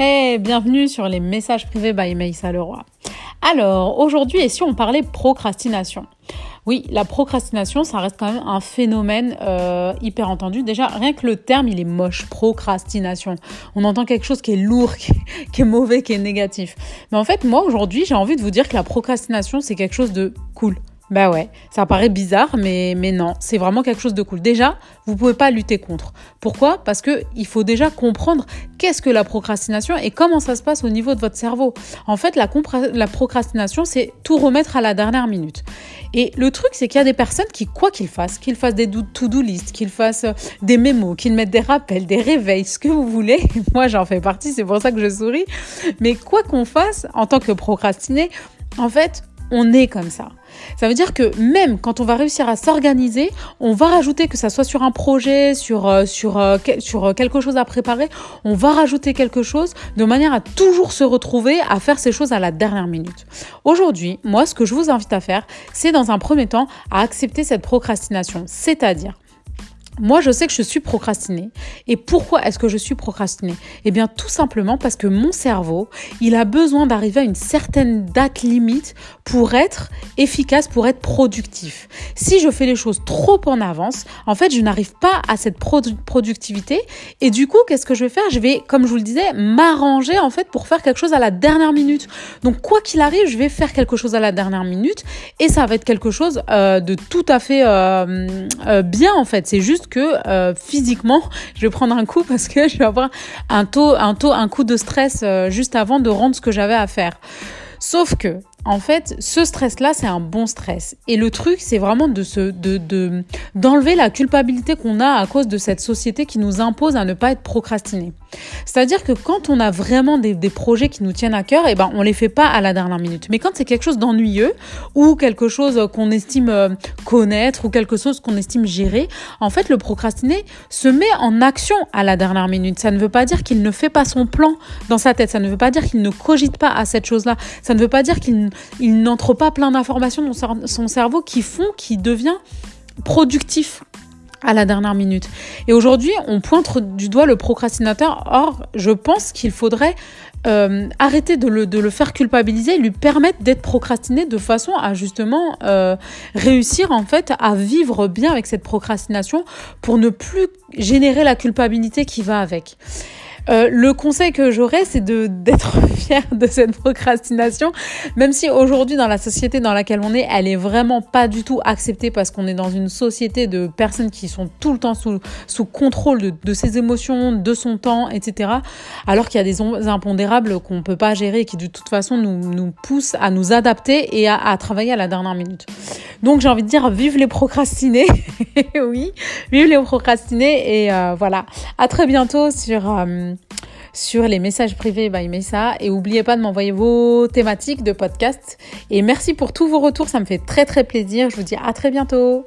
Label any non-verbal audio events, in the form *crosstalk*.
Hey, bienvenue sur les messages privés by Maïssa Leroy. Alors, aujourd'hui, et si on parlait procrastination? Oui, la procrastination, ça reste quand même un phénomène euh, hyper entendu. Déjà, rien que le terme, il est moche, procrastination. On entend quelque chose qui est lourd, *laughs* qui est, qui est mauvais, qui est négatif. Mais en fait, moi, aujourd'hui, j'ai envie de vous dire que la procrastination, c'est quelque chose de cool. Bah ouais, ça paraît bizarre, mais, mais non, c'est vraiment quelque chose de cool. Déjà, vous pouvez pas lutter contre. Pourquoi? Parce que il faut déjà comprendre qu'est-ce que la procrastination et comment ça se passe au niveau de votre cerveau. En fait, la, la procrastination, c'est tout remettre à la dernière minute. Et le truc, c'est qu'il y a des personnes qui, quoi qu'ils fassent, qu'ils fassent des to-do list, qu'ils fassent euh, des mémos, qu'ils mettent des rappels, des réveils, ce que vous voulez. *laughs* Moi, j'en fais partie, c'est pour ça que je souris. Mais quoi qu'on fasse, en tant que procrastiné, en fait, on est comme ça. Ça veut dire que même quand on va réussir à s'organiser, on va rajouter que ça soit sur un projet, sur, euh, sur, euh, sur euh, quelque chose à préparer, on va rajouter quelque chose de manière à toujours se retrouver à faire ces choses à la dernière minute. Aujourd'hui, moi, ce que je vous invite à faire, c'est dans un premier temps à accepter cette procrastination, c'est-à-dire moi, je sais que je suis procrastinée. Et pourquoi est-ce que je suis procrastinée? Eh bien, tout simplement parce que mon cerveau, il a besoin d'arriver à une certaine date limite pour être efficace, pour être productif. Si je fais les choses trop en avance, en fait, je n'arrive pas à cette productivité. Et du coup, qu'est-ce que je vais faire? Je vais, comme je vous le disais, m'arranger en fait pour faire quelque chose à la dernière minute. Donc, quoi qu'il arrive, je vais faire quelque chose à la dernière minute et ça va être quelque chose euh, de tout à fait euh, euh, bien en fait. C'est juste que euh, physiquement, je vais prendre un coup parce que je vais avoir un taux, un taux, un coup de stress euh, juste avant de rendre ce que j'avais à faire. Sauf que en fait, ce stress-là, c'est un bon stress. Et le truc, c'est vraiment de se, de, d'enlever la culpabilité qu'on a à cause de cette société qui nous impose à ne pas être procrastiné. C'est-à-dire que quand on a vraiment des, projets qui nous tiennent à cœur, et eh ben, on les fait pas à la dernière minute. Mais quand c'est quelque chose d'ennuyeux ou quelque chose qu'on estime euh, connaître ou quelque chose qu'on estime gérer, en fait, le procrastiné se met en action à la dernière minute. Ça ne veut pas dire qu'il ne fait pas son plan dans sa tête. Ça ne veut pas dire qu'il ne cogite pas à cette chose-là. Ça ne veut pas dire qu'il il n'entre pas plein d'informations dans son cerveau qui font qu'il devient productif à la dernière minute. Et aujourd'hui, on pointe du doigt le procrastinateur. Or, je pense qu'il faudrait euh, arrêter de le, faire culpabiliser, lui permettre d'être procrastiné de façon à justement euh, réussir en fait à vivre bien avec cette procrastination pour ne plus générer la culpabilité qui va avec. Euh, le conseil que j'aurais, c'est d'être *laughs* fier de cette procrastination, même si aujourd'hui dans la société dans laquelle on est, elle est vraiment pas du tout acceptée parce qu'on est dans une société de personnes qui sont tout le temps sous, sous contrôle de, de ses émotions, de son temps, etc. Alors qu'il y a des impondérables qu'on peut pas gérer et qui de toute façon nous, nous poussent à nous adapter et à, à travailler à la dernière minute. Donc j'ai envie de dire vive les procrastinés, *laughs* oui, vive les procrastinés et euh, voilà. À très bientôt sur euh, sur les messages privés by Mesa et n'oubliez pas de m'envoyer vos thématiques de podcast et merci pour tous vos retours, ça me fait très très plaisir. Je vous dis à très bientôt.